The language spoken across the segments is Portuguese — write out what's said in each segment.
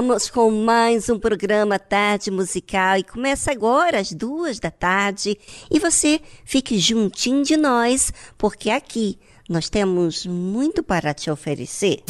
Estamos com mais um programa Tarde Musical e começa agora às duas da tarde. E você fique juntinho de nós, porque aqui nós temos muito para te oferecer.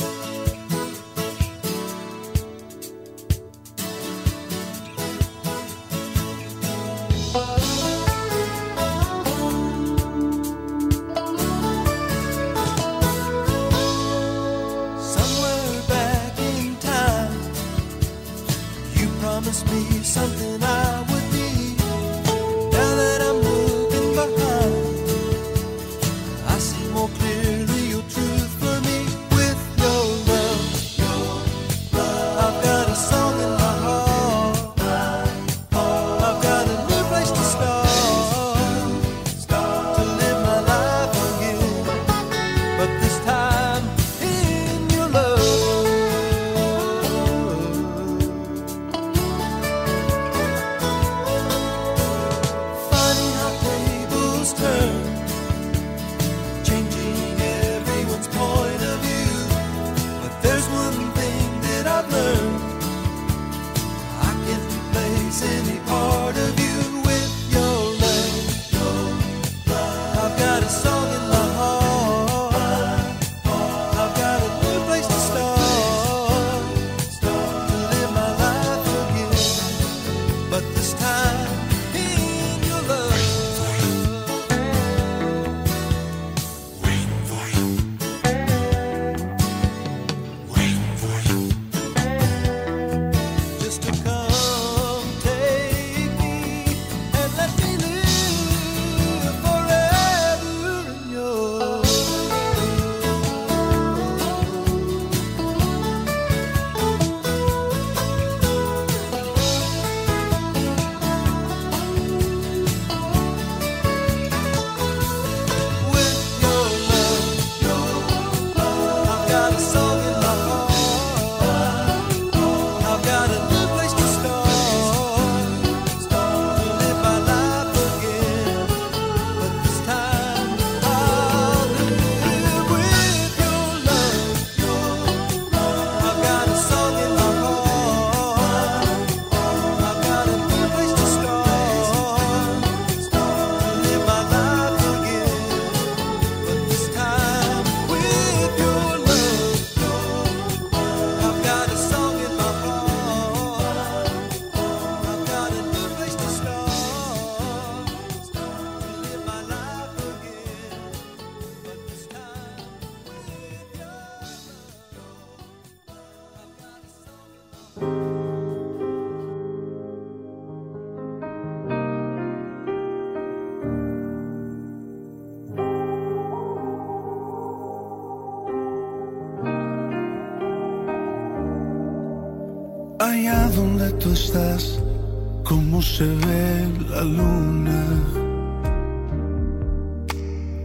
Se ve la luna.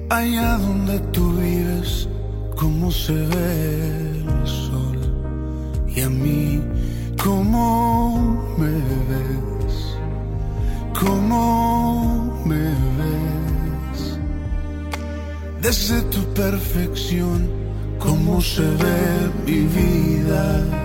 Allá donde tú vives, cómo se ve el sol. Y a mí, cómo me ves, cómo me ves. Desde tu perfección, cómo se ve mi vida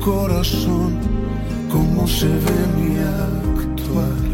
corazón, cómo se ve mi actuar.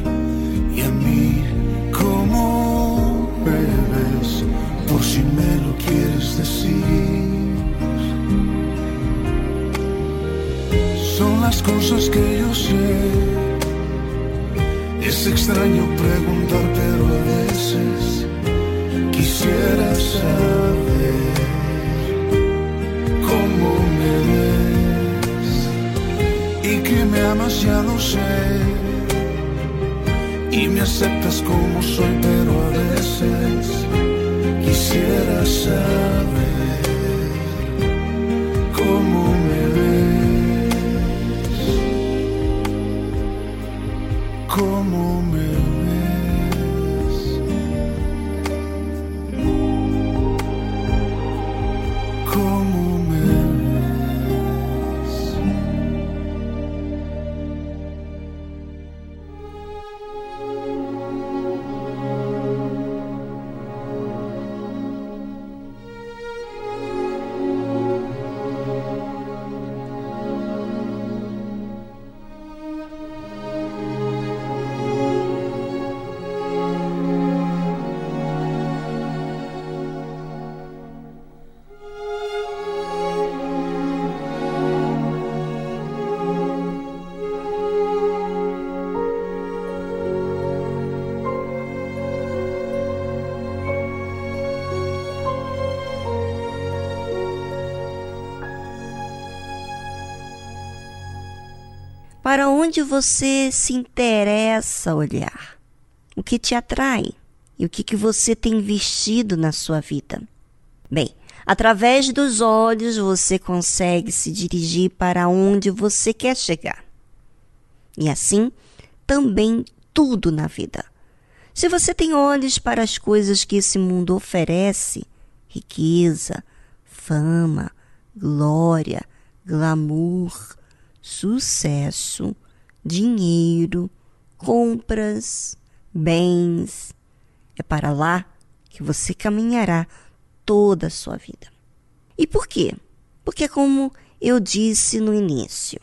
Cómo me Para onde você se interessa olhar? O que te atrai? E o que, que você tem vestido na sua vida? Bem, através dos olhos você consegue se dirigir para onde você quer chegar. E assim, também tudo na vida. Se você tem olhos para as coisas que esse mundo oferece, riqueza, fama, glória, glamour, sucesso, dinheiro, compras, bens. É para lá que você caminhará toda a sua vida. E por quê? Porque, como eu disse no início,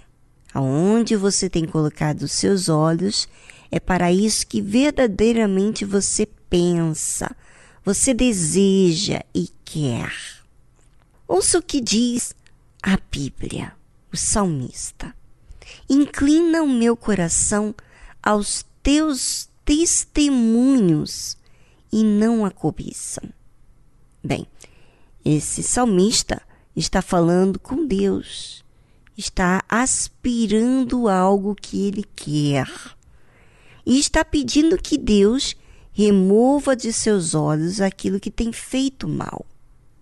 aonde você tem colocado os seus olhos, é para isso que verdadeiramente você pensa, você deseja e quer. Ouça o que diz a Bíblia, o salmista. Inclina o meu coração aos teus testemunhos e não a cobiça. Bem, esse salmista está falando com Deus, está aspirando algo que ele quer e está pedindo que Deus remova de seus olhos aquilo que tem feito mal.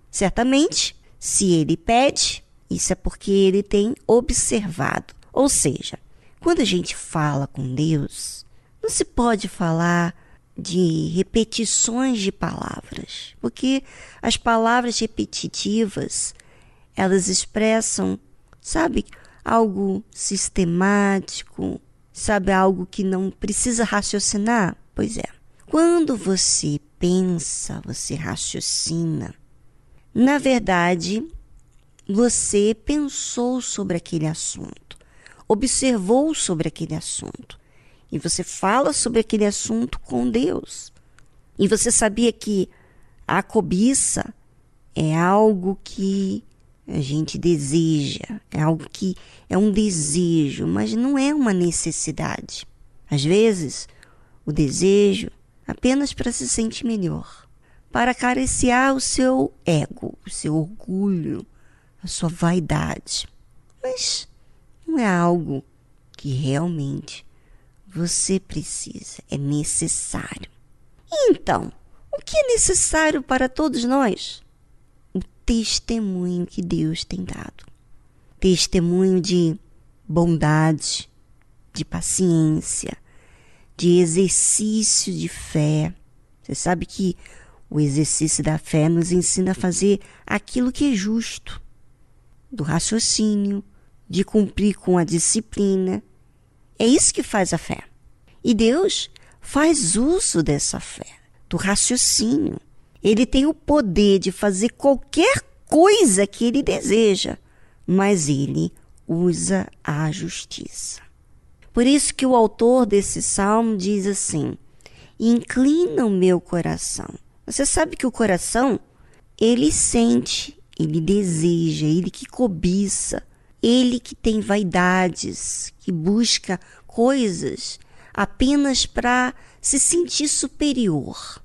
Certamente, se ele pede, isso é porque ele tem observado. Ou seja, quando a gente fala com Deus, não se pode falar de repetições de palavras, porque as palavras repetitivas, elas expressam, sabe, algo sistemático, sabe, algo que não precisa raciocinar. Pois é. Quando você pensa, você raciocina, na verdade, você pensou sobre aquele assunto, observou sobre aquele assunto, e você fala sobre aquele assunto com Deus. E você sabia que a cobiça é algo que a gente deseja, é algo que é um desejo, mas não é uma necessidade. Às vezes, o desejo apenas para se sentir melhor, para acariciar o seu ego, o seu orgulho, a sua vaidade. Mas não é algo que realmente você precisa, é necessário. Então, o que é necessário para todos nós? O testemunho que Deus tem dado. Testemunho de bondade, de paciência, de exercício de fé. Você sabe que o exercício da fé nos ensina a fazer aquilo que é justo, do raciocínio, de cumprir com a disciplina, é isso que faz a fé. E Deus faz uso dessa fé, do raciocínio. Ele tem o poder de fazer qualquer coisa que ele deseja, mas ele usa a justiça. Por isso que o autor desse salmo diz assim: Inclina o meu coração. Você sabe que o coração, ele sente, ele deseja, ele que cobiça, ele que tem vaidades, que busca coisas apenas para se sentir superior,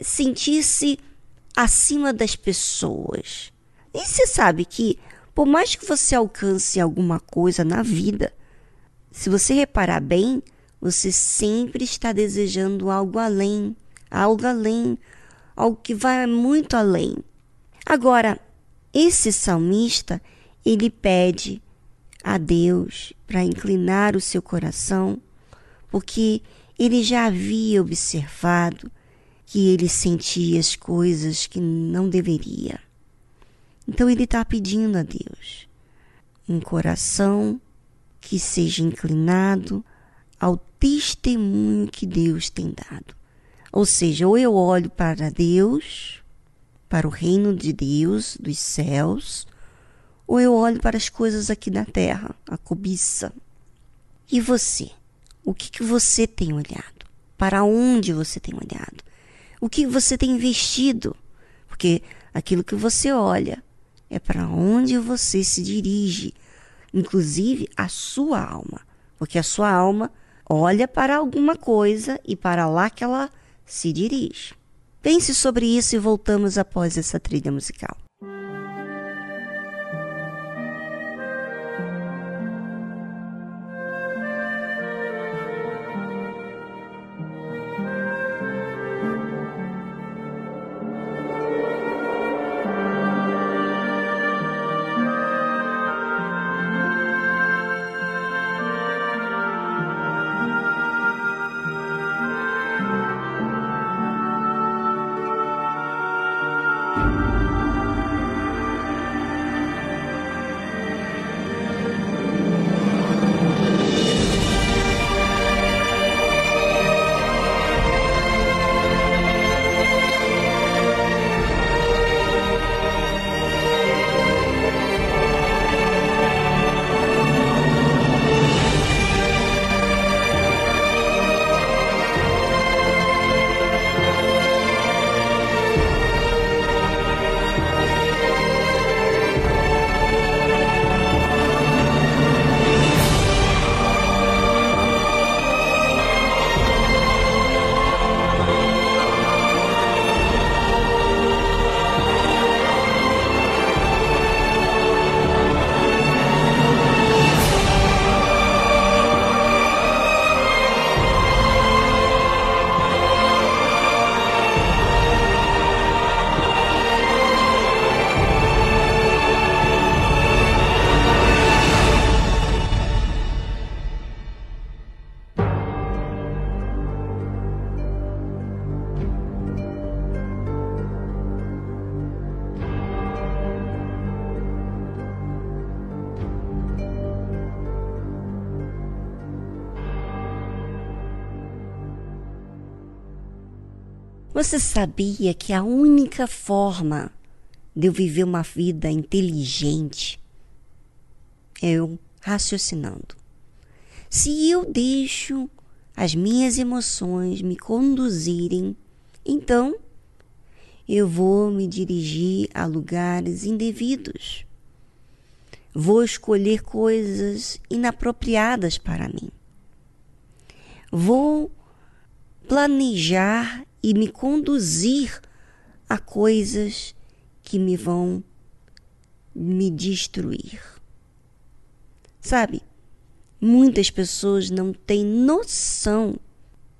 sentir-se acima das pessoas. E você sabe que, por mais que você alcance alguma coisa na vida, se você reparar bem, você sempre está desejando algo além, algo além, algo que vai muito além. Agora, esse salmista, ele pede a Deus para inclinar o seu coração, porque ele já havia observado que ele sentia as coisas que não deveria. Então ele está pedindo a Deus um coração que seja inclinado ao testemunho que Deus tem dado. Ou seja, ou eu olho para Deus, para o reino de Deus, dos céus, ou eu olho para as coisas aqui na terra, a cobiça. E você? O que, que você tem olhado? Para onde você tem olhado? O que você tem investido? Porque aquilo que você olha é para onde você se dirige, inclusive a sua alma. Porque a sua alma olha para alguma coisa e para lá que ela se dirige. Pense sobre isso e voltamos após essa trilha musical. Você sabia que a única forma de eu viver uma vida inteligente é eu raciocinando? Se eu deixo as minhas emoções me conduzirem, então eu vou me dirigir a lugares indevidos. Vou escolher coisas inapropriadas para mim. Vou planejar e me conduzir a coisas que me vão me destruir. Sabe? Muitas pessoas não têm noção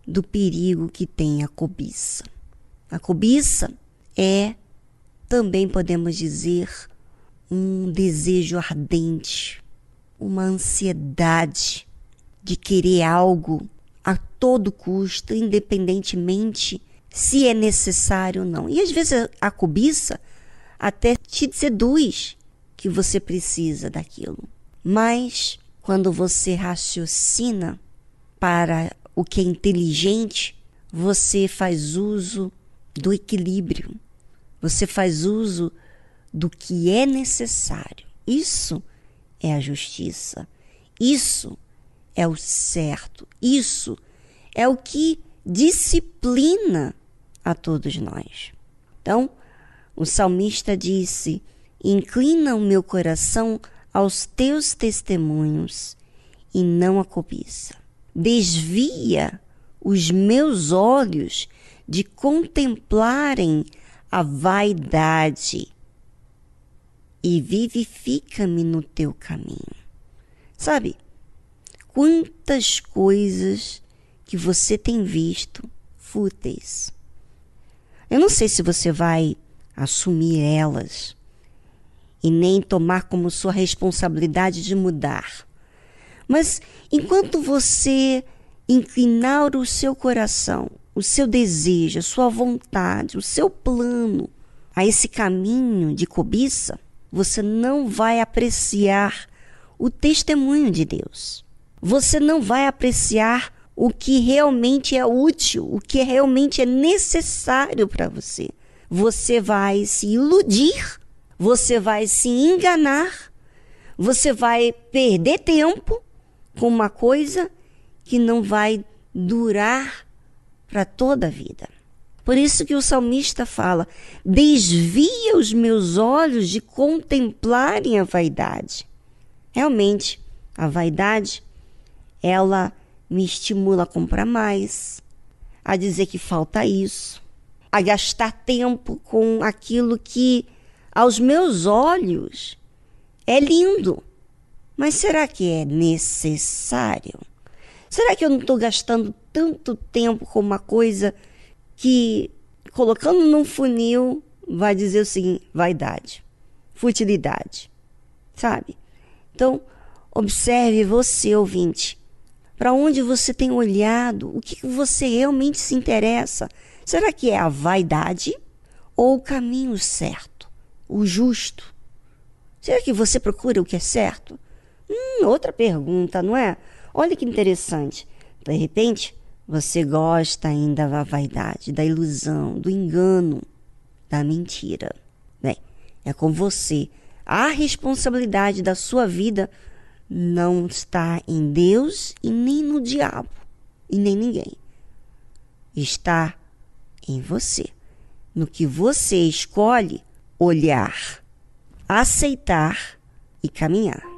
do perigo que tem a cobiça. A cobiça é, também podemos dizer, um desejo ardente, uma ansiedade de querer algo a todo custo, independentemente se é necessário ou não. E às vezes a cobiça até te seduz que você precisa daquilo. Mas quando você raciocina para o que é inteligente, você faz uso do equilíbrio. Você faz uso do que é necessário. Isso é a justiça. Isso é o certo. Isso é o que disciplina a todos nós. Então, o salmista disse: Inclina o meu coração aos teus testemunhos e não a cobiça. Desvia os meus olhos de contemplarem a vaidade e vivifica-me no teu caminho. Sabe, quantas coisas que você tem visto fúteis. Eu não sei se você vai assumir elas e nem tomar como sua responsabilidade de mudar. Mas enquanto você inclinar o seu coração, o seu desejo, a sua vontade, o seu plano a esse caminho de cobiça, você não vai apreciar o testemunho de Deus. Você não vai apreciar o que realmente é útil, o que realmente é necessário para você. Você vai se iludir você vai se enganar, você vai perder tempo com uma coisa que não vai durar para toda a vida. Por isso que o salmista fala: desvia os meus olhos de contemplarem a vaidade. Realmente, a vaidade, ela me estimula a comprar mais, a dizer que falta isso, a gastar tempo com aquilo que aos meus olhos, é lindo. Mas será que é necessário? Será que eu não estou gastando tanto tempo com uma coisa que, colocando num funil, vai dizer o seguinte: vaidade, futilidade, sabe? Então, observe você, ouvinte, para onde você tem olhado, o que você realmente se interessa. Será que é a vaidade ou o caminho certo? o justo? Será que você procura o que é certo? Hum, outra pergunta, não é? Olha que interessante. De repente, você gosta ainda da vaidade, da ilusão, do engano, da mentira. Bem, é com você. A responsabilidade da sua vida não está em Deus e nem no diabo e nem ninguém. Está em você. No que você escolhe olhar, aceitar e caminhar.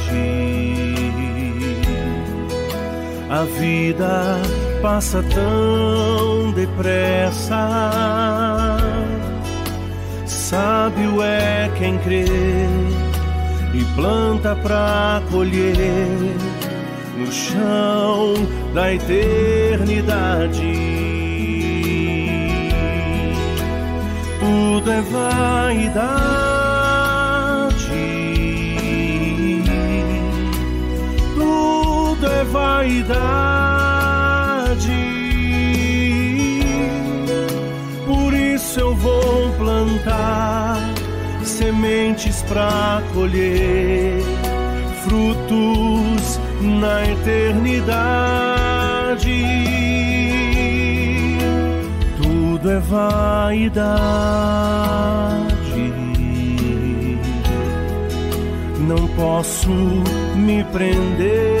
A vida passa tão depressa. Sábio é quem crê e planta pra colher no chão da eternidade. Tudo é vaidade, vaidade. Por isso eu vou plantar sementes pra colher frutos na eternidade. Tudo é vaidade, não posso me prender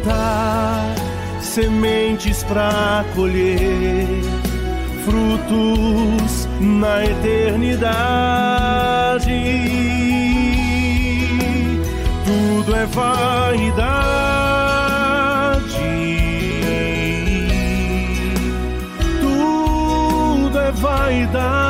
plantar sementes para colher frutos na eternidade. Tudo é vaidade, tudo é vaidade.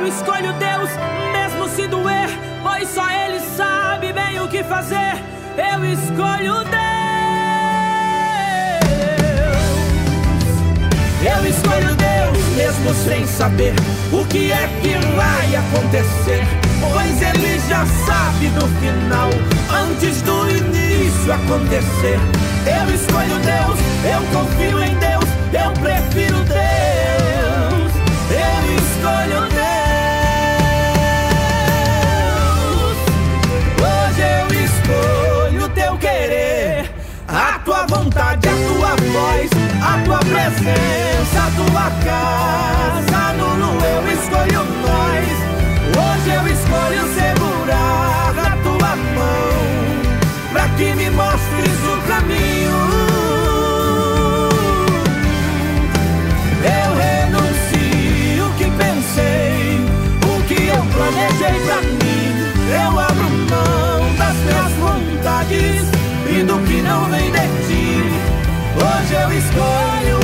Eu escolho Deus, mesmo se doer, pois só Ele sabe bem o que fazer. Eu escolho Deus. Eu escolho Deus, mesmo sem saber o que é que vai acontecer. Pois Ele já sabe do final, antes do início acontecer. Eu escolho Deus, eu confio em Deus, eu prefiro Deus. Eu escolho Deus. Escolho teu querer, a tua vontade, a tua voz, a tua presença, a tua casa. No lu eu escolho nós. Hoje eu escolho segurar na tua mão, pra que me mostres o caminho. Eu renuncio o que pensei, o que eu planejei pra mim. Eu vontades e do que não vem de ti. Hoje eu escolho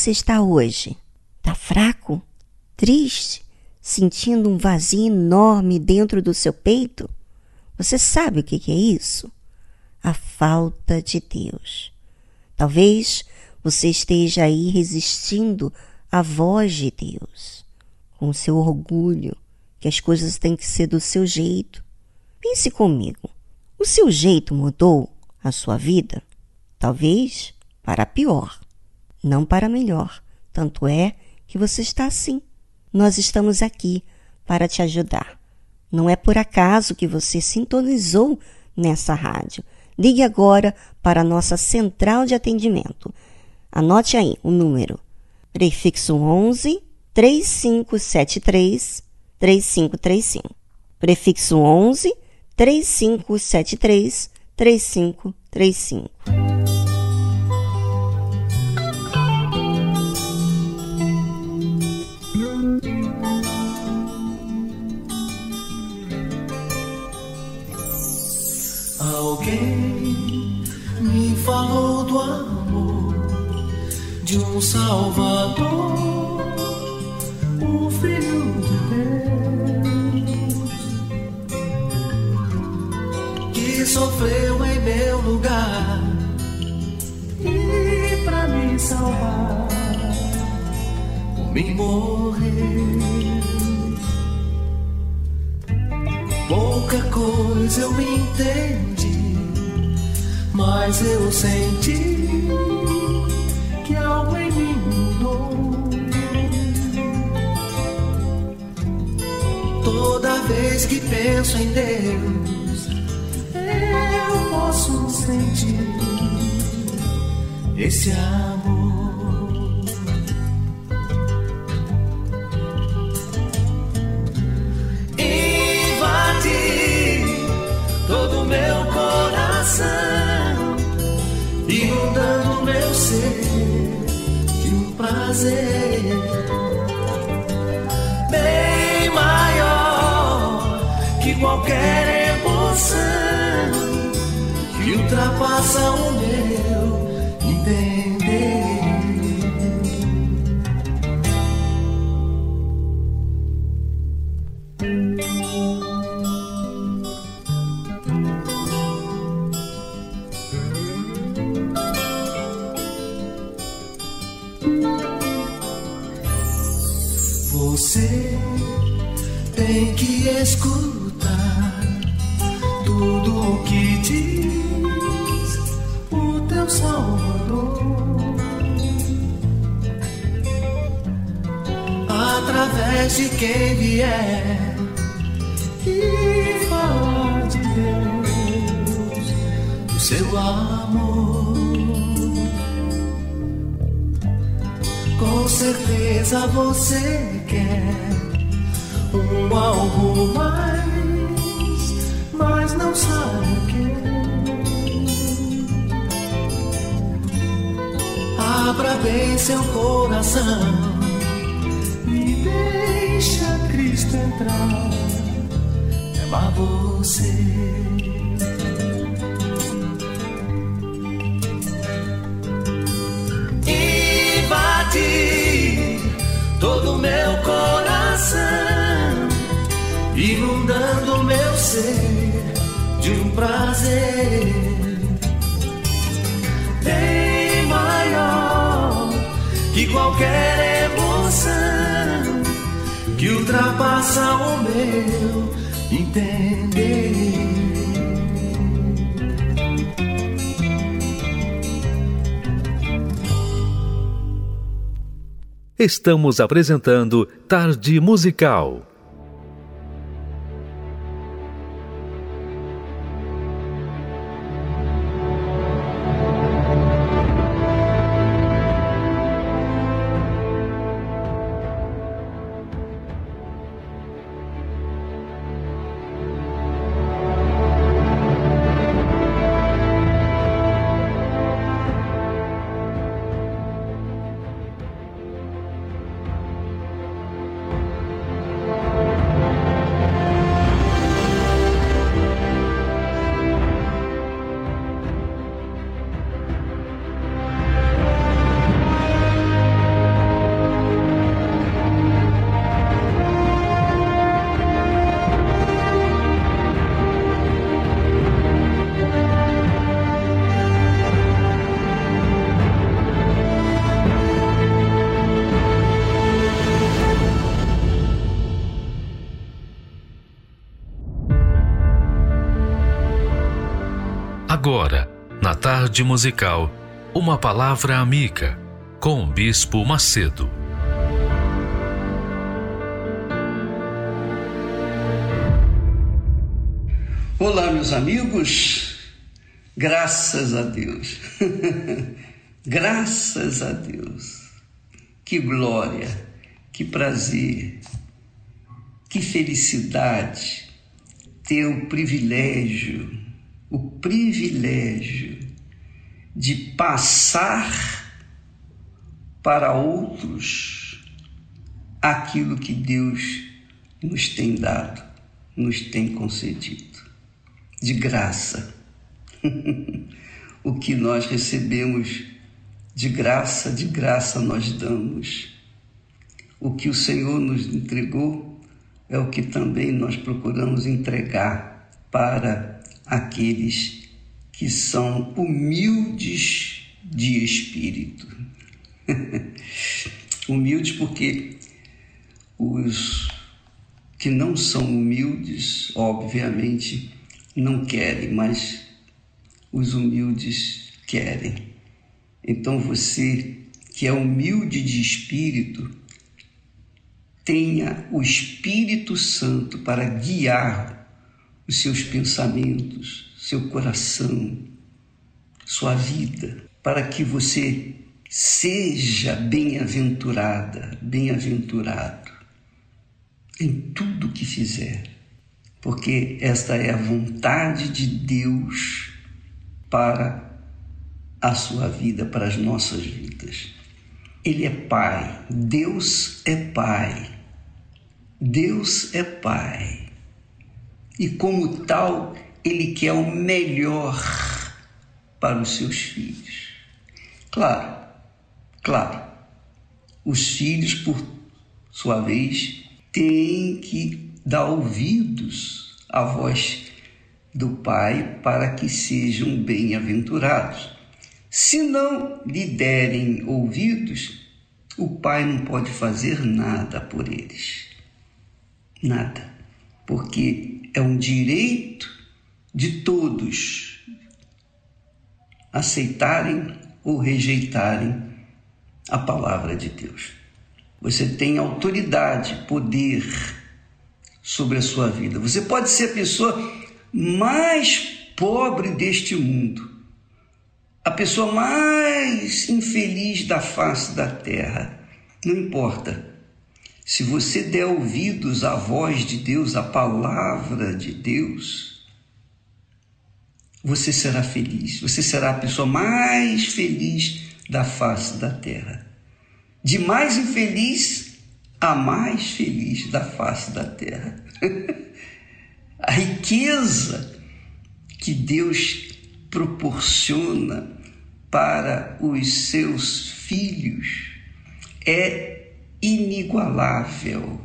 você está hoje? Está fraco? Triste? Sentindo um vazio enorme dentro do seu peito? Você sabe o que é isso? A falta de Deus. Talvez você esteja aí resistindo à voz de Deus, com o seu orgulho, que as coisas têm que ser do seu jeito. Pense comigo. O seu jeito mudou a sua vida? Talvez para pior, não para melhor. Tanto é que você está assim. Nós estamos aqui para te ajudar. Não é por acaso que você sintonizou nessa rádio. Ligue agora para a nossa central de atendimento. Anote aí o número. Prefixo 11 3573 3535. Prefixo 11 3573 3535. De um Salvador, o Filho de Deus, que sofreu em meu lugar e para me salvar, por mim morrer. Pouca coisa eu entendi, mas eu senti em mim mudou. Toda vez que penso em Deus, eu posso sentir esse amor. todo meu coração, inundando meu ser de um prazer bem maior que qualquer emoção que ultrapassa o meu que escutar tudo o que diz o teu Salvador. Através de quem vier e falar de Deus, do seu amor. Com certeza você quer um algo mais, mas não sabe o que. Abra bem seu coração e deixa Cristo entrar, amar você. Ser de um prazer bem maior que qualquer emoção que ultrapassa o meu entender. Estamos apresentando Tarde Musical. Musical Uma Palavra Amiga, com o Bispo Macedo. Olá, meus amigos, graças a Deus, graças a Deus, que glória, que prazer, que felicidade ter o privilégio, o privilégio de passar para outros aquilo que Deus nos tem dado, nos tem concedido, de graça. o que nós recebemos de graça, de graça nós damos. O que o Senhor nos entregou, é o que também nós procuramos entregar para aqueles que são humildes de espírito. humildes porque os que não são humildes, obviamente, não querem, mas os humildes querem. Então você que é humilde de espírito, tenha o Espírito Santo para guiar os seus pensamentos, seu coração, sua vida, para que você seja bem-aventurada, bem-aventurado em tudo que fizer, porque esta é a vontade de Deus para a sua vida, para as nossas vidas. Ele é Pai, Deus é Pai. Deus é Pai. E como tal, Ele quer o melhor para os seus filhos. Claro, claro, os filhos, por sua vez, têm que dar ouvidos à voz do Pai para que sejam bem-aventurados. Se não lhe derem ouvidos, o pai não pode fazer nada por eles. Nada. Porque é um direito de todos aceitarem ou rejeitarem a palavra de Deus. Você tem autoridade, poder sobre a sua vida. Você pode ser a pessoa mais pobre deste mundo a pessoa mais infeliz da face da terra. Não importa. Se você der ouvidos à voz de Deus, à palavra de Deus, você será feliz. Você será a pessoa mais feliz da face da terra. De mais infeliz a mais feliz da face da terra. a riqueza que Deus proporciona para os seus filhos é inigualável,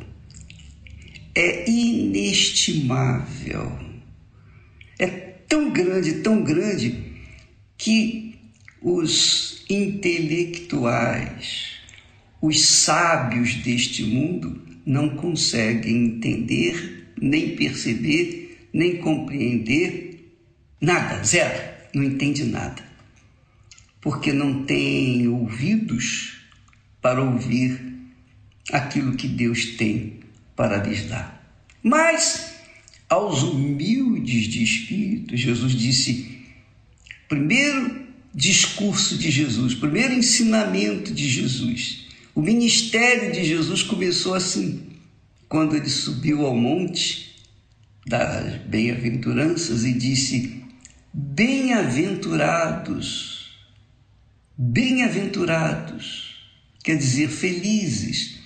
é inestimável, é tão grande, tão grande, que os intelectuais, os sábios deste mundo não conseguem entender, nem perceber, nem compreender nada, zero não entende nada, porque não tem ouvidos para ouvir aquilo que Deus tem para lhes dar. Mas aos humildes de espírito, Jesus disse: primeiro discurso de Jesus, primeiro ensinamento de Jesus. O ministério de Jesus começou assim, quando ele subiu ao monte das bem-aventuranças e disse: Bem-aventurados, bem-aventurados, quer dizer, felizes,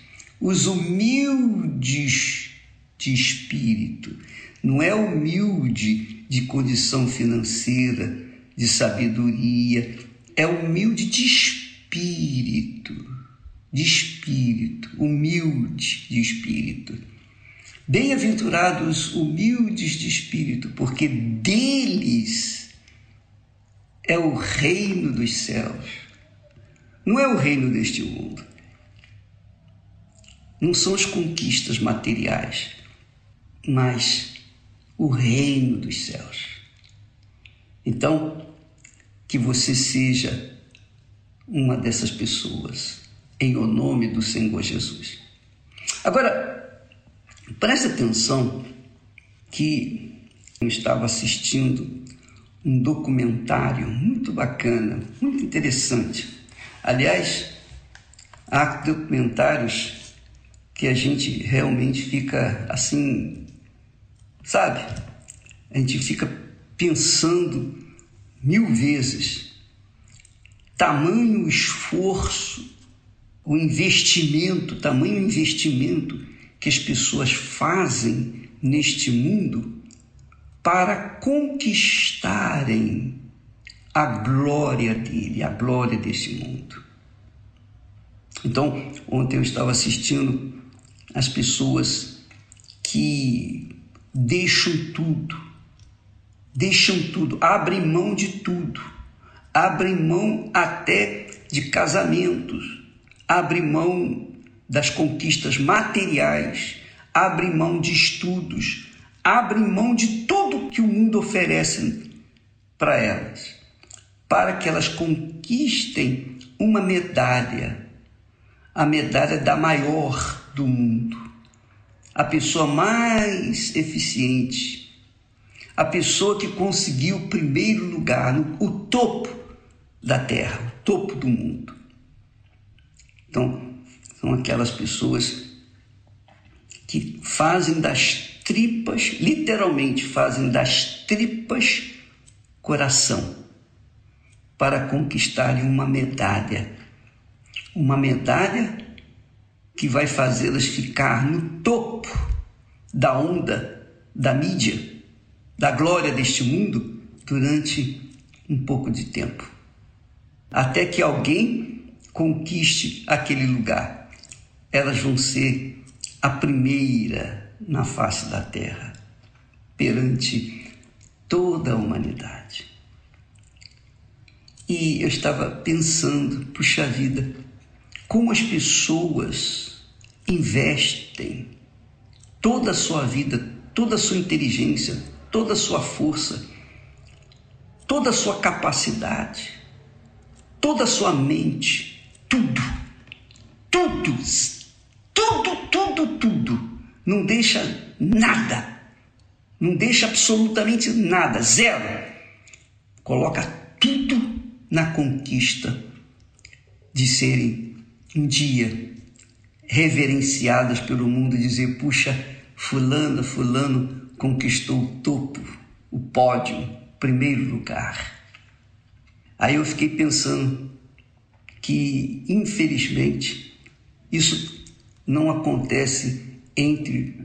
os humildes de espírito. Não é humilde de condição financeira, de sabedoria, é humilde de espírito, de espírito, humilde de espírito. Bem-aventurados humildes de espírito, porque deles é o reino dos céus. Não é o reino deste mundo. Não são as conquistas materiais, mas o reino dos céus. Então, que você seja uma dessas pessoas, em o nome do Senhor Jesus. Agora, preste atenção que eu estava assistindo um documentário muito bacana, muito interessante. Aliás, há documentários que a gente realmente fica assim, sabe? A gente fica pensando mil vezes. Tamanho esforço, o investimento, tamanho investimento que as pessoas fazem neste mundo para conquistarem a glória dele, a glória desse mundo. Então, ontem eu estava assistindo as pessoas que deixam tudo, deixam tudo, abrem mão de tudo, abrem mão até de casamentos, abrem mão das conquistas materiais, abrem mão de estudos, abrem mão de tudo que o mundo oferece para elas, para que elas conquistem uma medalha, a medalha da maior do mundo, a pessoa mais eficiente, a pessoa que conseguiu o primeiro lugar, o topo da terra, o topo do mundo. Então, são aquelas pessoas que fazem das tripas, literalmente fazem das tripas coração para conquistarem uma medalha. Uma medalha que vai fazê-las ficar no topo da onda da mídia, da glória deste mundo durante um pouco de tempo. Até que alguém conquiste aquele lugar. Elas vão ser a primeira na face da terra, perante toda a humanidade. E eu estava pensando, puxa vida, como as pessoas investem toda a sua vida, toda a sua inteligência, toda a sua força, toda a sua capacidade, toda a sua mente, tudo, tudo, tudo, tudo, tudo não deixa nada, não deixa absolutamente nada, zero. Coloca tudo na conquista de serem um dia reverenciadas pelo mundo e dizer: puxa, Fulano, Fulano conquistou o topo, o pódio, primeiro lugar. Aí eu fiquei pensando que, infelizmente, isso não acontece entre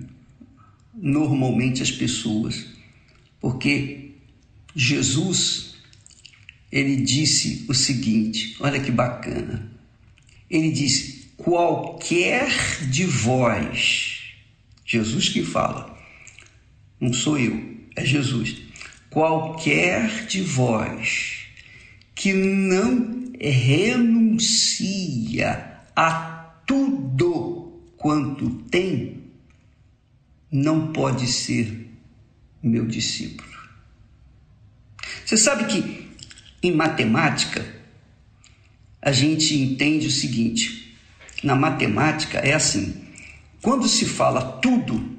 normalmente as pessoas, porque Jesus ele disse o seguinte, olha que bacana. Ele disse: qualquer de vós, Jesus que fala, não sou eu, é Jesus. Qualquer de vós que não renuncia a tudo quanto tem, não pode ser meu discípulo. Você sabe que em matemática a gente entende o seguinte: na matemática é assim, quando se fala tudo,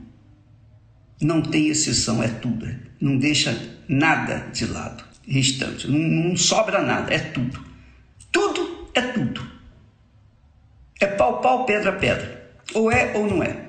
não tem exceção, é tudo, não deixa nada de lado, restante, não, não sobra nada, é tudo. Tudo é tudo. É pau, pau, pedra, pedra. Ou é ou não é.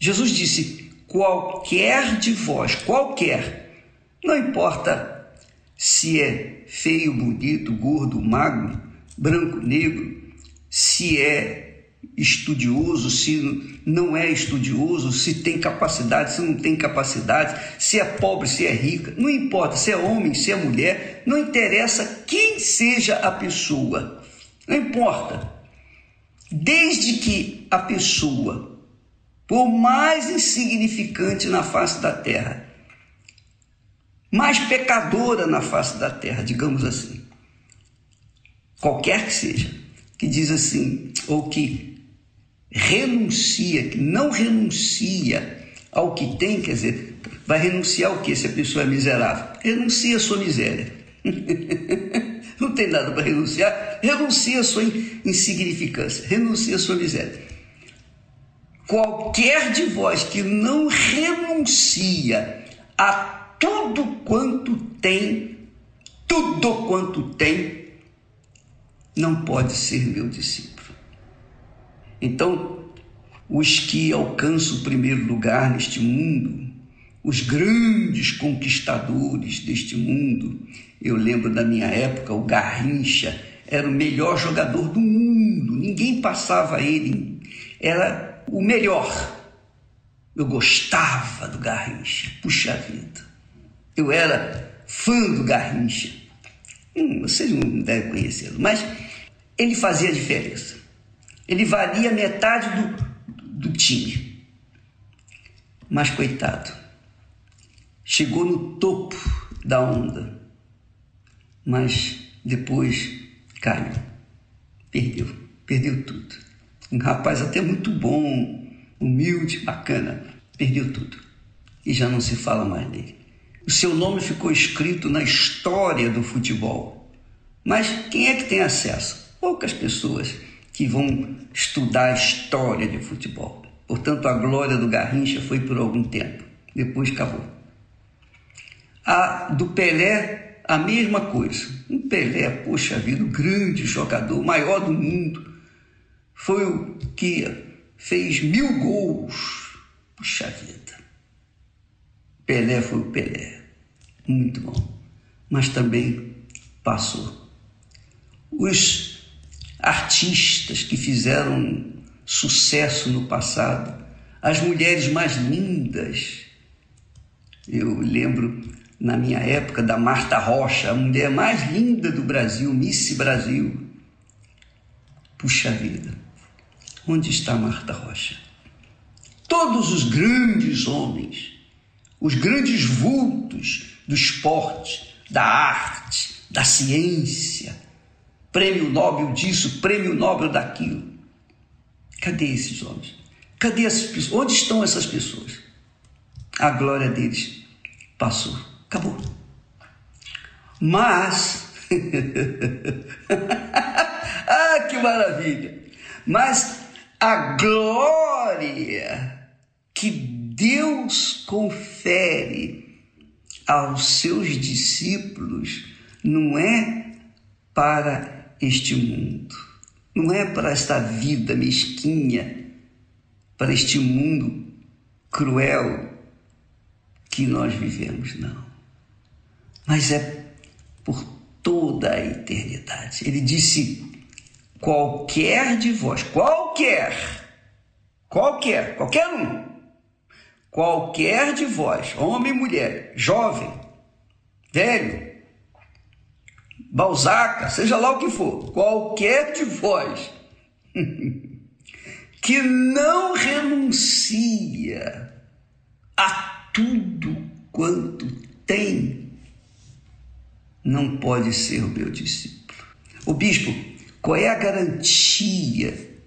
Jesus disse: qualquer de vós, qualquer, não importa se é feio, bonito, gordo, magro, branco, negro, se é estudioso, se não é estudioso, se tem capacidade, se não tem capacidade, se é pobre, se é rica, não importa se é homem, se é mulher, não interessa quem seja a pessoa, não importa. Desde que a pessoa por mais insignificante na face da terra, mais pecadora na face da terra, digamos assim, qualquer que seja, que diz assim, ou que renuncia, que não renuncia ao que tem, quer dizer, vai renunciar ao que se a pessoa é miserável? Renuncia à sua miséria. não tem nada para renunciar, renuncie a sua insignificância, renuncie a sua miséria. Qualquer de vós que não renuncia a tudo quanto tem, tudo quanto tem, não pode ser meu discípulo. Então, os que alcançam o primeiro lugar neste mundo, os grandes conquistadores deste mundo, eu lembro da minha época, o Garrincha era o melhor jogador do mundo, ninguém passava ele, era o melhor. Eu gostava do Garrincha, puxa vida. Eu era fã do Garrincha. Hum, vocês não devem conhecê-lo, mas ele fazia diferença. Ele valia metade do, do time. Mas coitado, chegou no topo da onda mas depois caiu, perdeu, perdeu tudo. Um rapaz até muito bom, humilde, bacana, perdeu tudo e já não se fala mais dele. O seu nome ficou escrito na história do futebol, mas quem é que tem acesso? Poucas pessoas que vão estudar a história de futebol. Portanto, a glória do Garrincha foi por algum tempo, depois acabou. A do Pelé a mesma coisa. Um Pelé, poxa vida, o grande jogador, maior do mundo, foi o que fez mil gols. Puxa vida. Pelé foi o Pelé. Muito bom. Mas também passou. Os artistas que fizeram sucesso no passado, as mulheres mais lindas. Eu lembro na minha época, da Marta Rocha, a mulher mais linda do Brasil, Miss Brasil. Puxa vida, onde está Marta Rocha? Todos os grandes homens, os grandes vultos do esporte, da arte, da ciência, prêmio Nobel disso, prêmio Nobel daquilo. Cadê esses homens? Cadê essas pessoas? Onde estão essas pessoas? A glória deles passou. Acabou. Mas, ah, que maravilha! Mas a glória que Deus confere aos seus discípulos não é para este mundo, não é para esta vida mesquinha, para este mundo cruel que nós vivemos, não mas é por toda a eternidade. Ele disse: qualquer de vós, qualquer, qualquer, qualquer um, qualquer de vós, homem e mulher, jovem, velho, balzaca, seja lá o que for, qualquer de vós, que não renuncia a tudo quanto tem não pode ser o meu discípulo. O bispo, qual é a garantia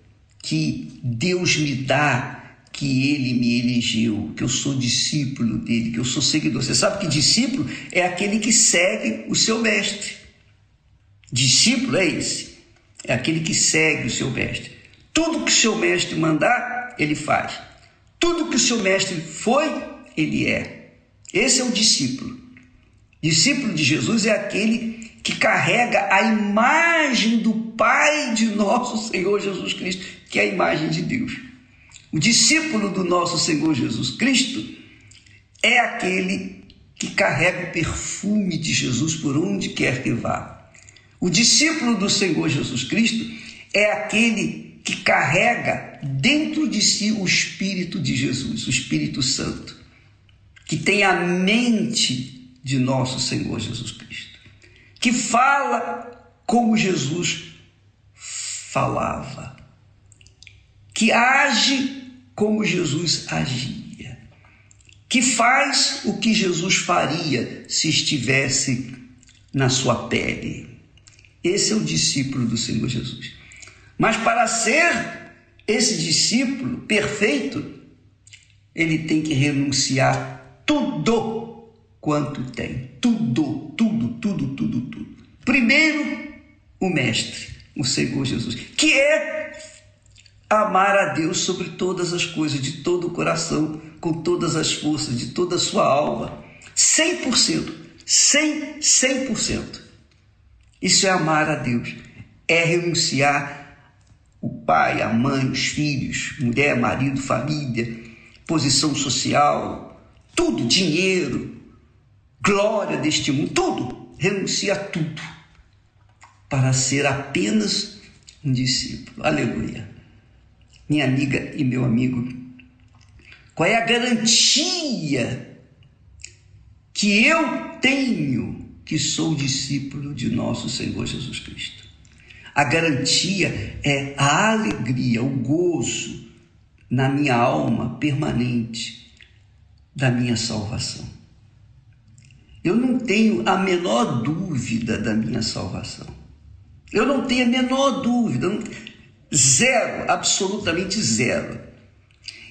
que Deus me dá que ele me elegeu, que eu sou discípulo dele, que eu sou seguidor? Você sabe que discípulo é aquele que segue o seu mestre. Discípulo é esse, é aquele que segue o seu mestre. Tudo que o seu mestre mandar, ele faz. Tudo que o seu mestre foi, ele é. Esse é o discípulo. Discípulo de Jesus é aquele que carrega a imagem do Pai de nosso Senhor Jesus Cristo, que é a imagem de Deus. O discípulo do nosso Senhor Jesus Cristo é aquele que carrega o perfume de Jesus por onde quer que vá. O discípulo do Senhor Jesus Cristo é aquele que carrega dentro de si o Espírito de Jesus, o Espírito Santo, que tem a mente de nosso Senhor Jesus Cristo, que fala como Jesus falava, que age como Jesus agia, que faz o que Jesus faria se estivesse na sua pele. Esse é o discípulo do Senhor Jesus. Mas para ser esse discípulo perfeito, ele tem que renunciar tudo quanto tem. Tudo, tudo, tudo, tudo, tudo. Primeiro, o Mestre, o Senhor Jesus, que é amar a Deus sobre todas as coisas, de todo o coração, com todas as forças, de toda a sua alma, 100%, 100, 100%. Isso é amar a Deus, é renunciar o pai, a mãe, os filhos, mulher, marido, família, posição social, tudo, dinheiro, glória deste mundo, tudo, renuncia a tudo para ser apenas um discípulo. Aleluia. Minha amiga e meu amigo, qual é a garantia que eu tenho que sou discípulo de nosso Senhor Jesus Cristo? A garantia é a alegria, o gozo na minha alma permanente da minha salvação. Eu não tenho a menor dúvida da minha salvação. Eu não tenho a menor dúvida, zero, absolutamente zero.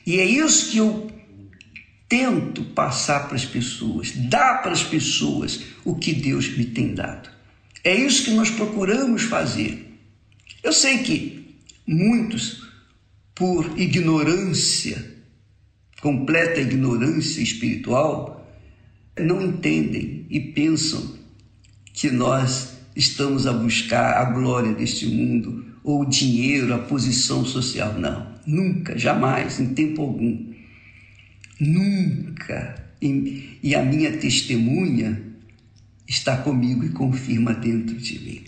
E é isso que eu tento passar para as pessoas, dar para as pessoas o que Deus me tem dado. É isso que nós procuramos fazer. Eu sei que muitos, por ignorância, completa ignorância espiritual, não entendem e pensam que nós estamos a buscar a glória deste mundo, ou o dinheiro, a posição social. Não, nunca, jamais, em tempo algum. Nunca. E a minha testemunha está comigo e confirma dentro de mim.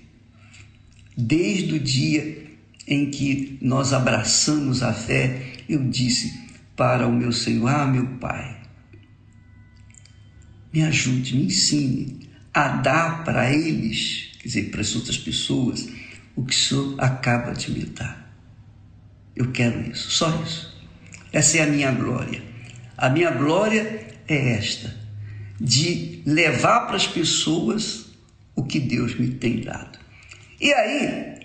Desde o dia em que nós abraçamos a fé, eu disse para o meu Senhor: Ah, meu Pai, me ajude, me ensine a dar para eles quer dizer, para as outras pessoas, o que o Senhor acaba de me dar. Eu quero isso, só isso. Essa é a minha glória. A minha glória é esta, de levar para as pessoas o que Deus me tem dado. E aí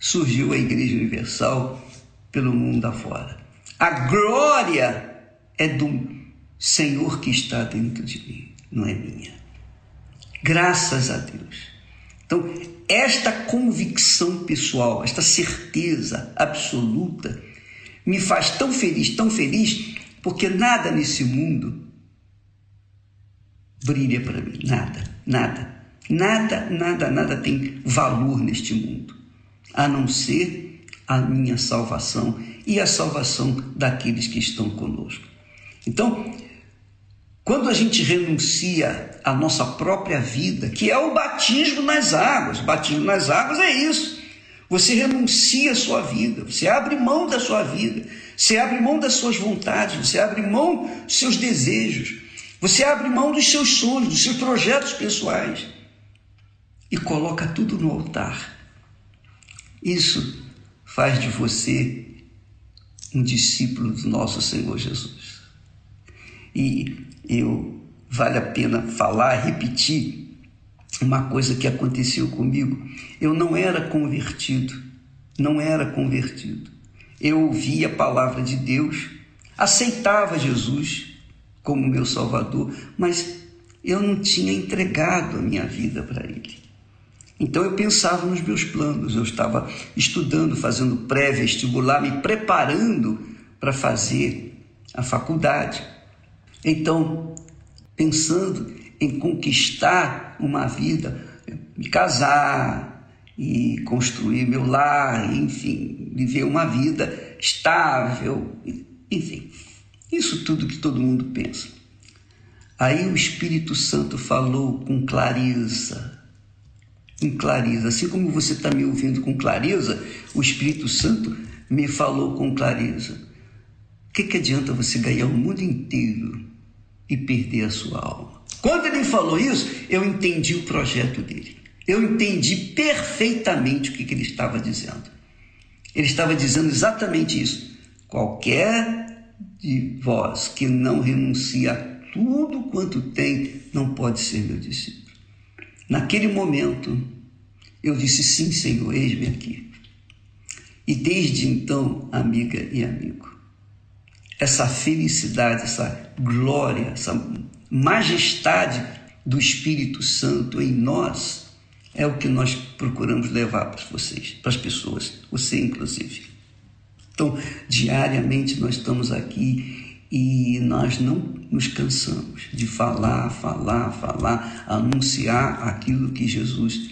surgiu a Igreja Universal pelo mundo afora. A glória é do Senhor que está dentro de mim, não é minha. Graças a Deus. Então, esta convicção pessoal, esta certeza absoluta, me faz tão feliz, tão feliz, porque nada nesse mundo brilha para mim. Nada, nada. Nada, nada, nada tem valor neste mundo, a não ser a minha salvação e a salvação daqueles que estão conosco. Então, quando a gente renuncia à nossa própria vida, que é o batismo nas águas, batismo nas águas é isso. Você renuncia à sua vida, você abre mão da sua vida, você abre mão das suas vontades, você abre mão dos seus desejos, você abre mão dos seus sonhos, dos seus projetos pessoais e coloca tudo no altar. Isso faz de você um discípulo do nosso Senhor Jesus. E eu vale a pena falar, repetir uma coisa que aconteceu comigo. Eu não era convertido, não era convertido. Eu ouvia a palavra de Deus, aceitava Jesus como meu Salvador, mas eu não tinha entregado a minha vida para Ele. Então eu pensava nos meus planos, eu estava estudando, fazendo pré-vestibular, me preparando para fazer a faculdade. Então, pensando em conquistar uma vida, me casar e construir meu lar, enfim, viver uma vida estável, enfim, isso tudo que todo mundo pensa. Aí o Espírito Santo falou com clareza, com clareza, assim como você está me ouvindo com clareza, o Espírito Santo me falou com clareza. O que, que adianta você ganhar o mundo inteiro e perder a sua alma. Quando ele falou isso, eu entendi o projeto dele. Eu entendi perfeitamente o que, que ele estava dizendo. Ele estava dizendo exatamente isso. Qualquer de vós que não renuncia a tudo quanto tem, não pode ser meu discípulo. Naquele momento, eu disse: Sim, Senhor, eis-me aqui. E desde então, amiga e amigo, essa felicidade, essa glória, essa majestade do Espírito Santo em nós É o que nós procuramos levar para vocês, para as pessoas, você inclusive. Então, diariamente nós estamos aqui e nós não nos cansamos de falar, falar, falar, anunciar aquilo que Jesus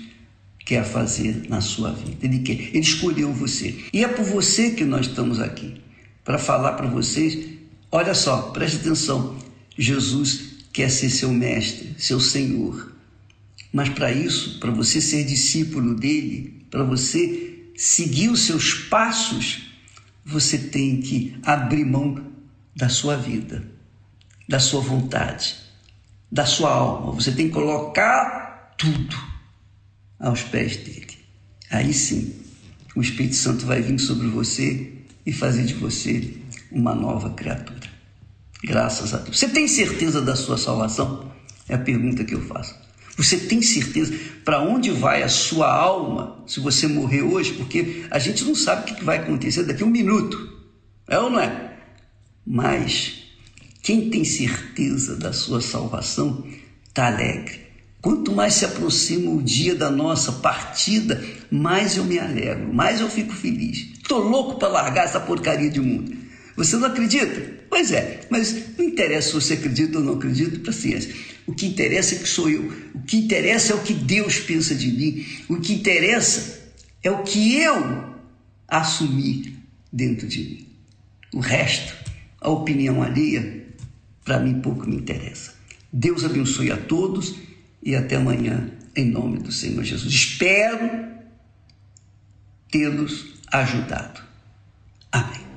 quer fazer na sua vida. Ele quer, ele escolheu você. E é por você que nós estamos aqui para falar para vocês. Olha só, preste atenção. Jesus quer ser seu mestre, seu Senhor. Mas para isso, para você ser discípulo dele, para você seguir os seus passos, você tem que abrir mão da sua vida, da sua vontade, da sua alma. Você tem que colocar tudo aos pés dele. Aí sim, o Espírito Santo vai vir sobre você e fazer de você uma nova criatura. Graças a Deus. Você tem certeza da sua salvação? É a pergunta que eu faço. Você tem certeza para onde vai a sua alma se você morrer hoje? Porque a gente não sabe o que vai acontecer daqui a um minuto. É ou não é? Mas quem tem certeza da sua salvação está alegre. Quanto mais se aproxima o dia da nossa partida, mais eu me alegro, mais eu fico feliz. Estou louco para largar essa porcaria de mundo. Você não acredita? Pois é, mas não interessa se você acredita ou não acredita, paciência. O que interessa é que sou eu. O que interessa é o que Deus pensa de mim. O que interessa é o que eu assumi dentro de mim. O resto, a opinião alheia, para mim pouco me interessa. Deus abençoe a todos e até amanhã, em nome do Senhor Jesus. Espero tê-los ajudado. Amém.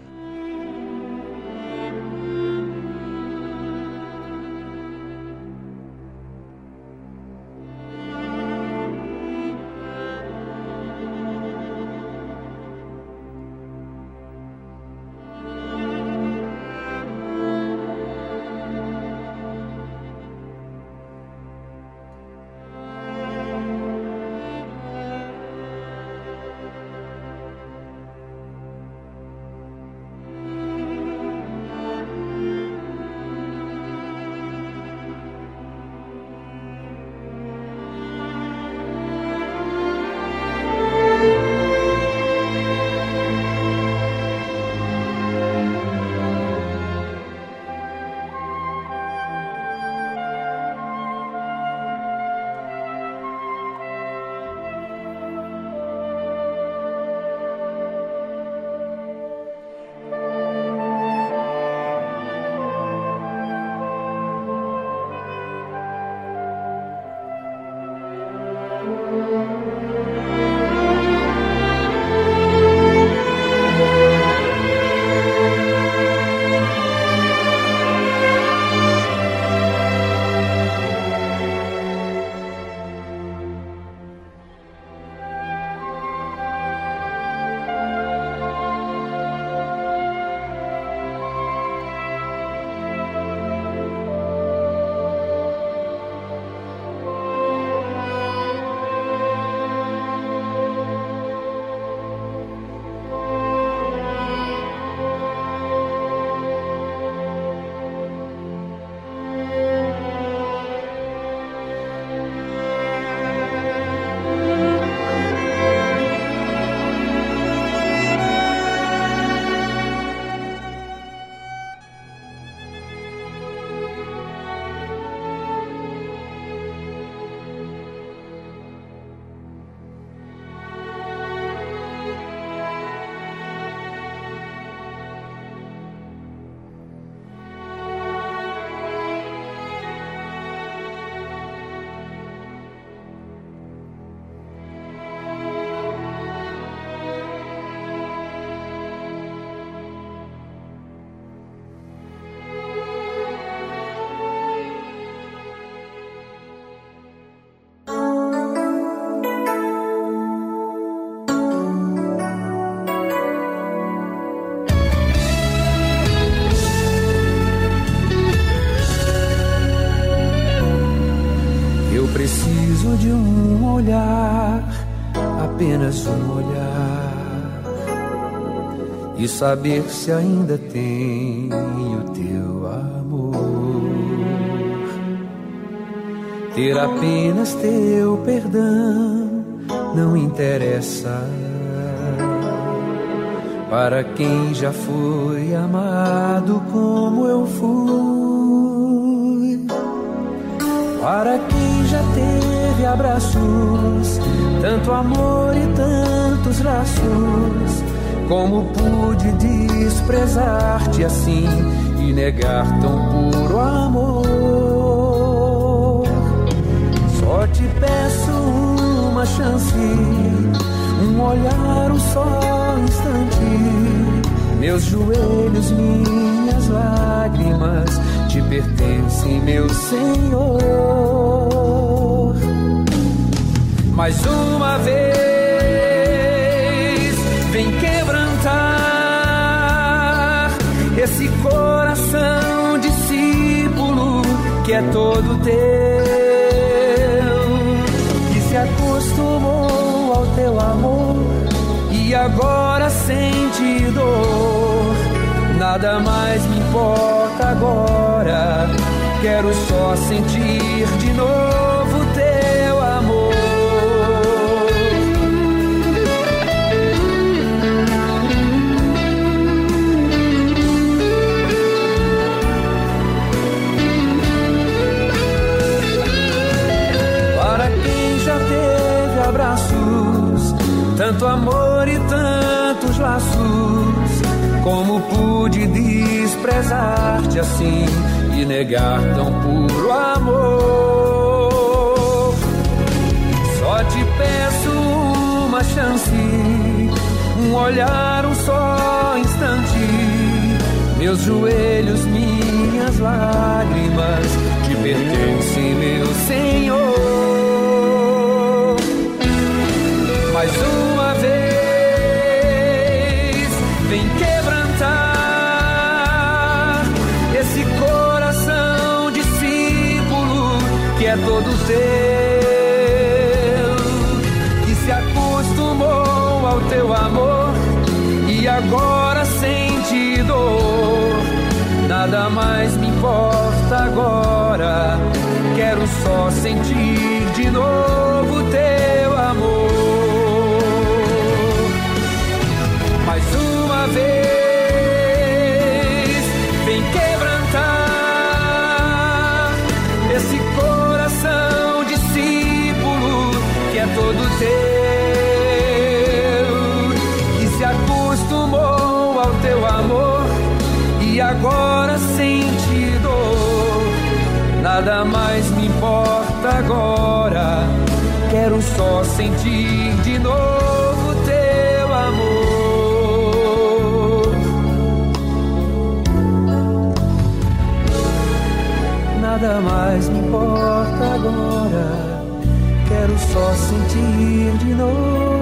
Saber se ainda tenho teu amor. Ter apenas teu perdão não interessa. Para quem já foi amado como eu fui, para quem já teve abraços, tanto amor e tantos laços, como pude desprezar-te assim e negar tão puro amor? Só te peço uma chance, um olhar, um só instante. Meus joelhos, minhas lágrimas te pertencem, meu Senhor. Mais uma vez, coração discípulo que é todo teu se acostumou ao teu amor e agora sente dor. Nada mais me importa agora, quero só sentir de novo tanto amor e tantos laços. Como pude desprezar-te assim e negar tão puro amor? Só te peço uma chance, um olhar, um só instante. Meus joelhos, minhas lágrimas te pertencem, meu Senhor. Mais uma é todo teu, que se acostumou ao teu amor e agora sente dor. Nada mais me importa agora, quero só sentir sentir de novo teu amor. nada mais me importa agora. Quero só sentir de novo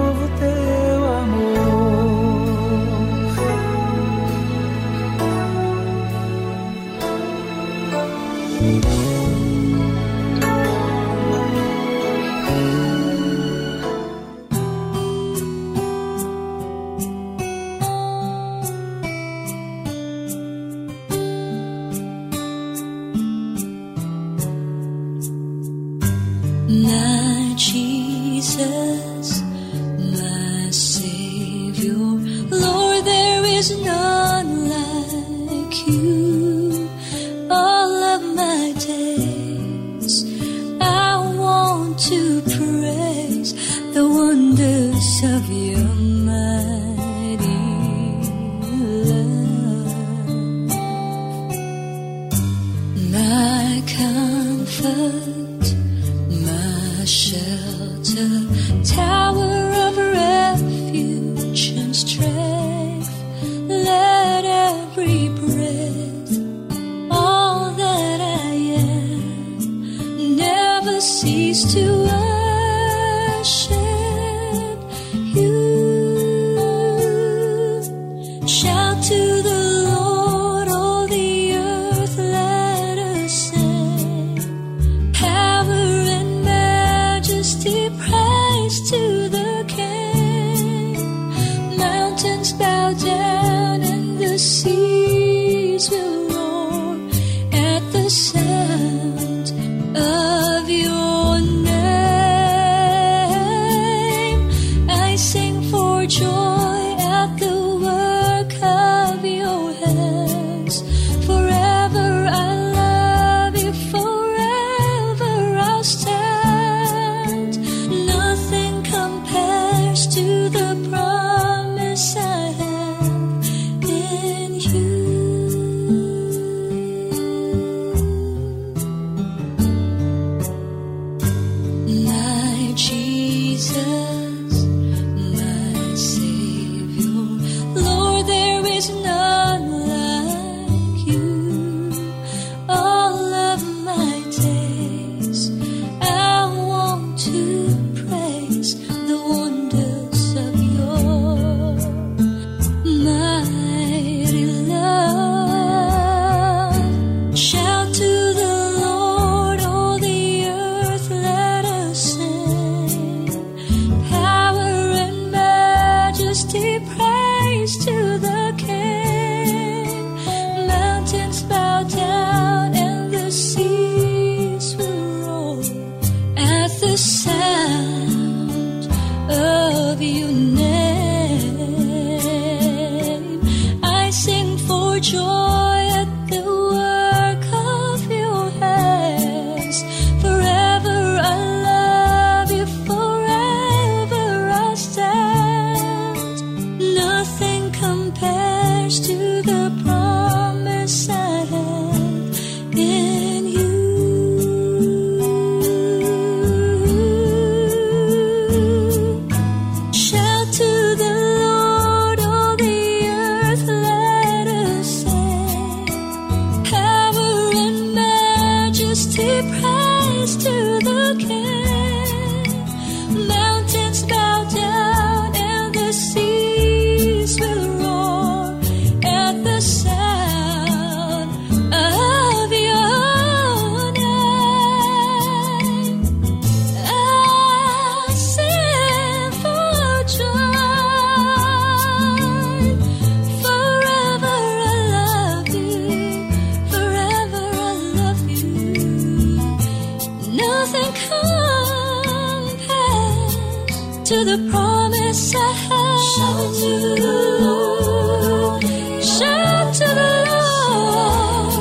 to the promised land. Shout to the Lord. Shout to the Lord.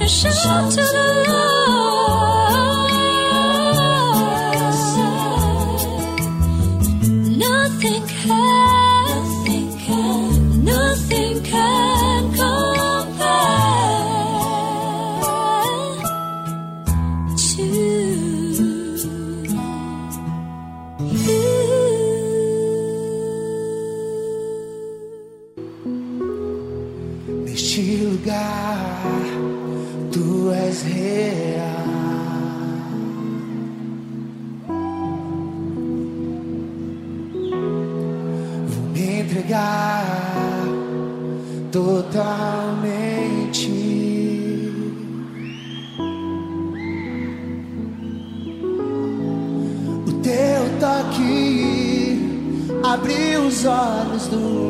And shout to the silence the room.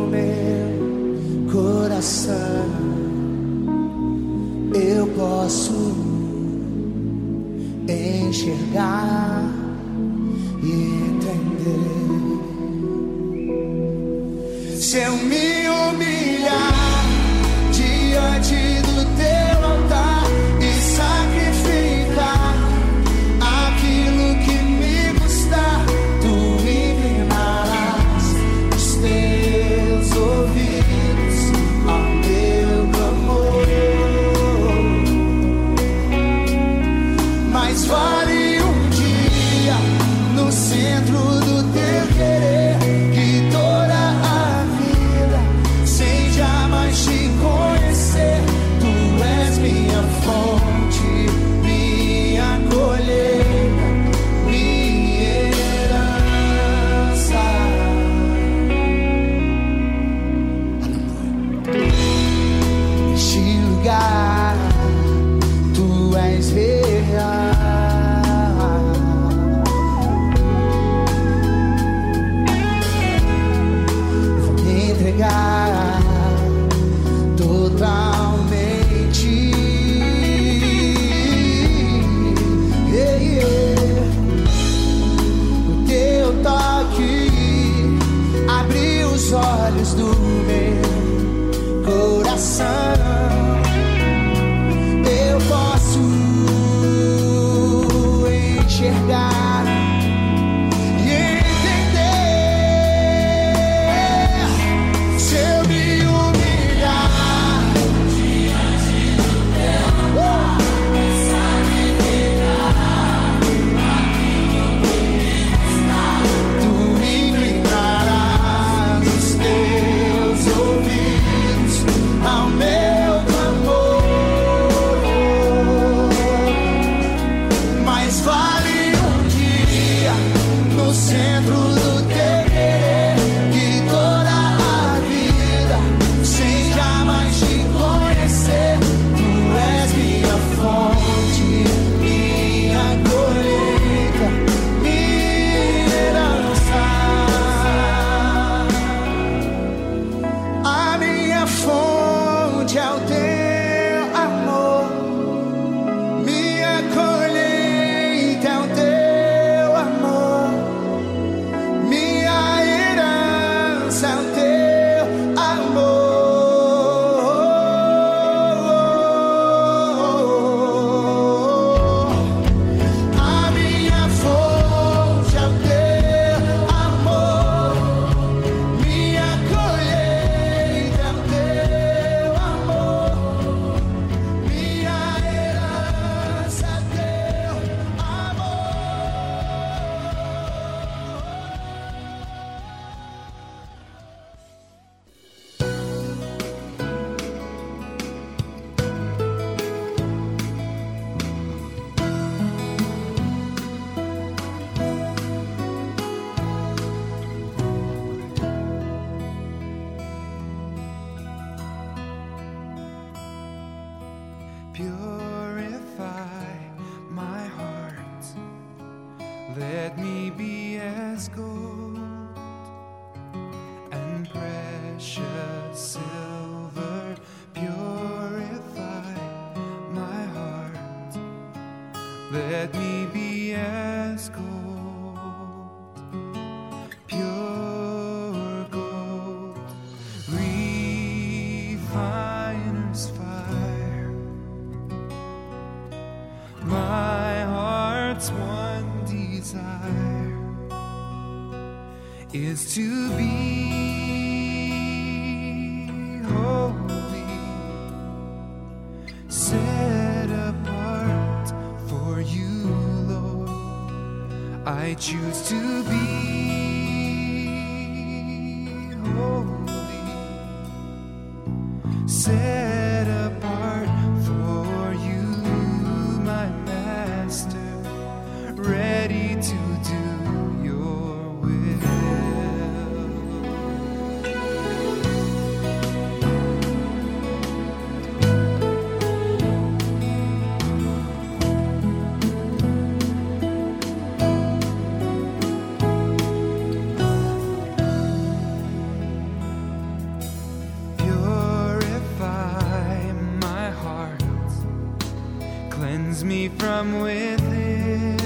Me from within,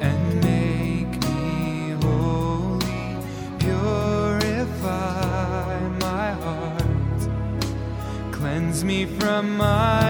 and make me holy. Purify my heart, cleanse me from my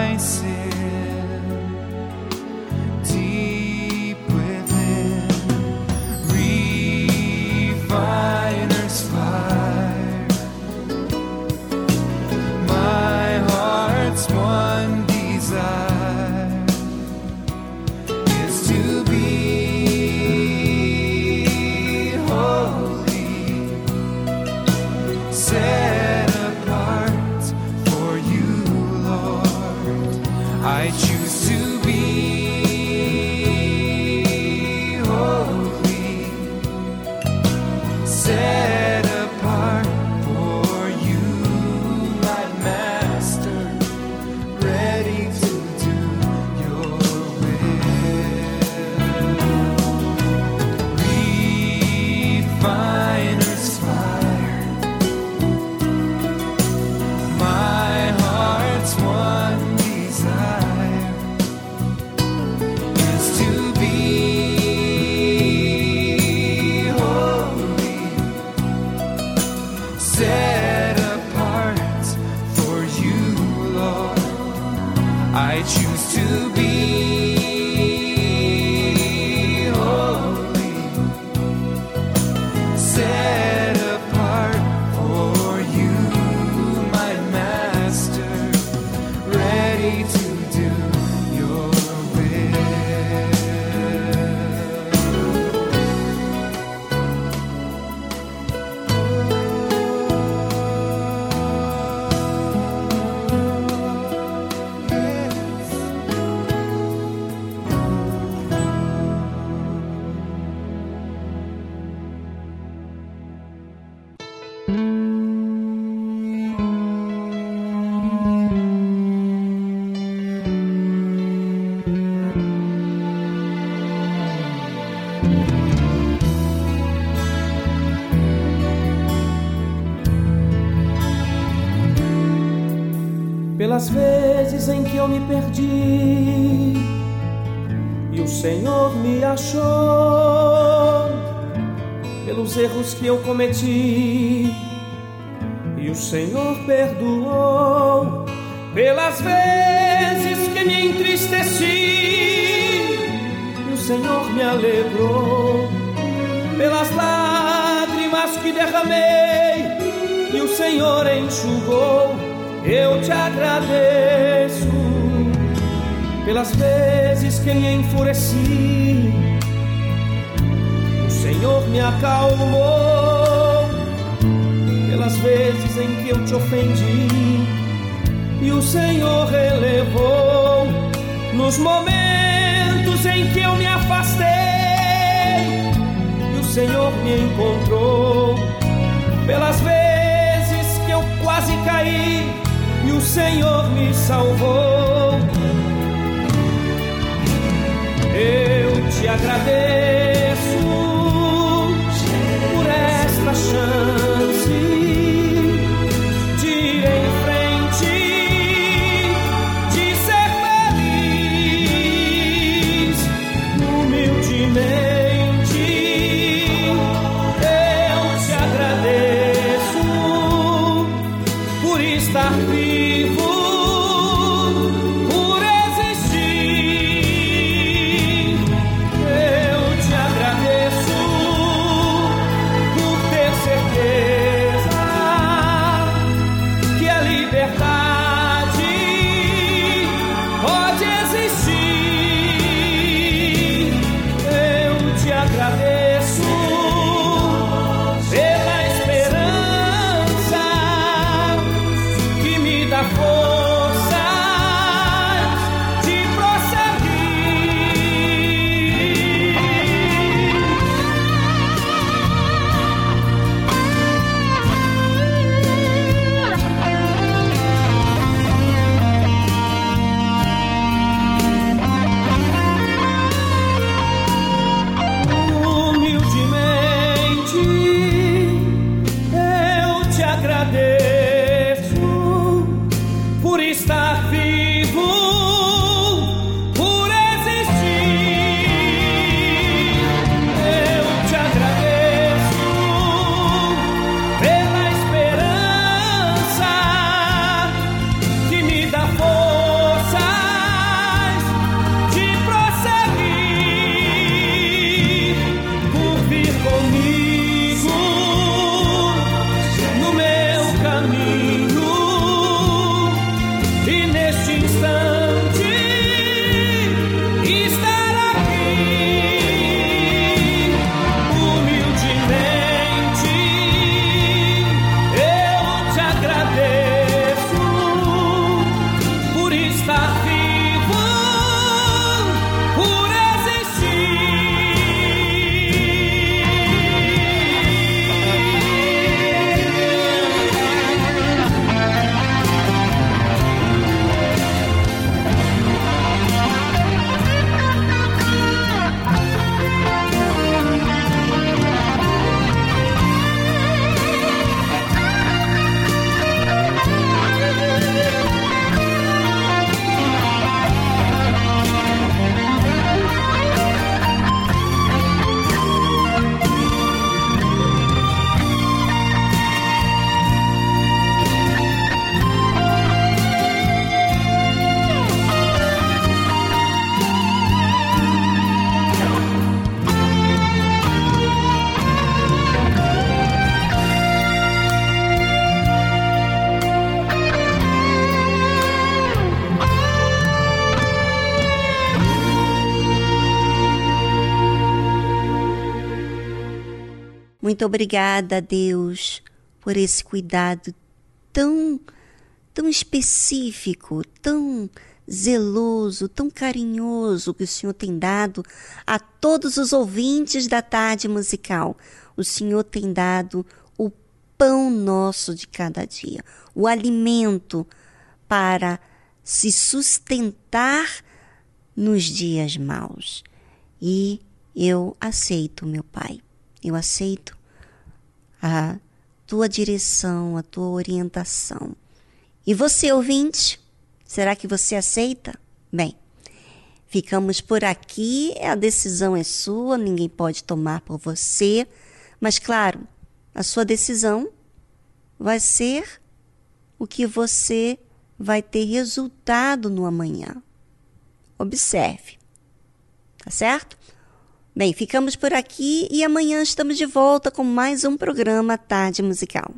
pelas vezes em que eu me perdi e o Senhor me achou, pelos erros que eu cometi e o Senhor perdoou, pelas vezes que me entristeci e o Senhor me alegrou, pelas lágrimas que derramei e o Senhor enxugou eu te agradeço pelas vezes que me enfureci. O Senhor me acalmou pelas vezes em que eu te ofendi. E o Senhor relevou nos momentos em que eu me afastei. E o Senhor me encontrou pelas vezes que eu quase caí e o Senhor me salvou. Eu te agradeço obrigada, Deus, por esse cuidado tão, tão específico, tão zeloso, tão carinhoso que o Senhor tem dado a todos os ouvintes da tarde musical. O Senhor tem dado o pão nosso de cada dia, o alimento para se sustentar nos dias maus. E eu aceito, meu Pai, eu aceito a tua direção, a tua orientação. E você, ouvinte, será que você aceita? Bem, ficamos por aqui, a decisão é sua, ninguém pode tomar por você, mas claro, a sua decisão vai ser o que você vai ter resultado no amanhã. Observe. Tá certo? Bem, ficamos por aqui e amanhã estamos de volta com mais um programa Tarde Musical.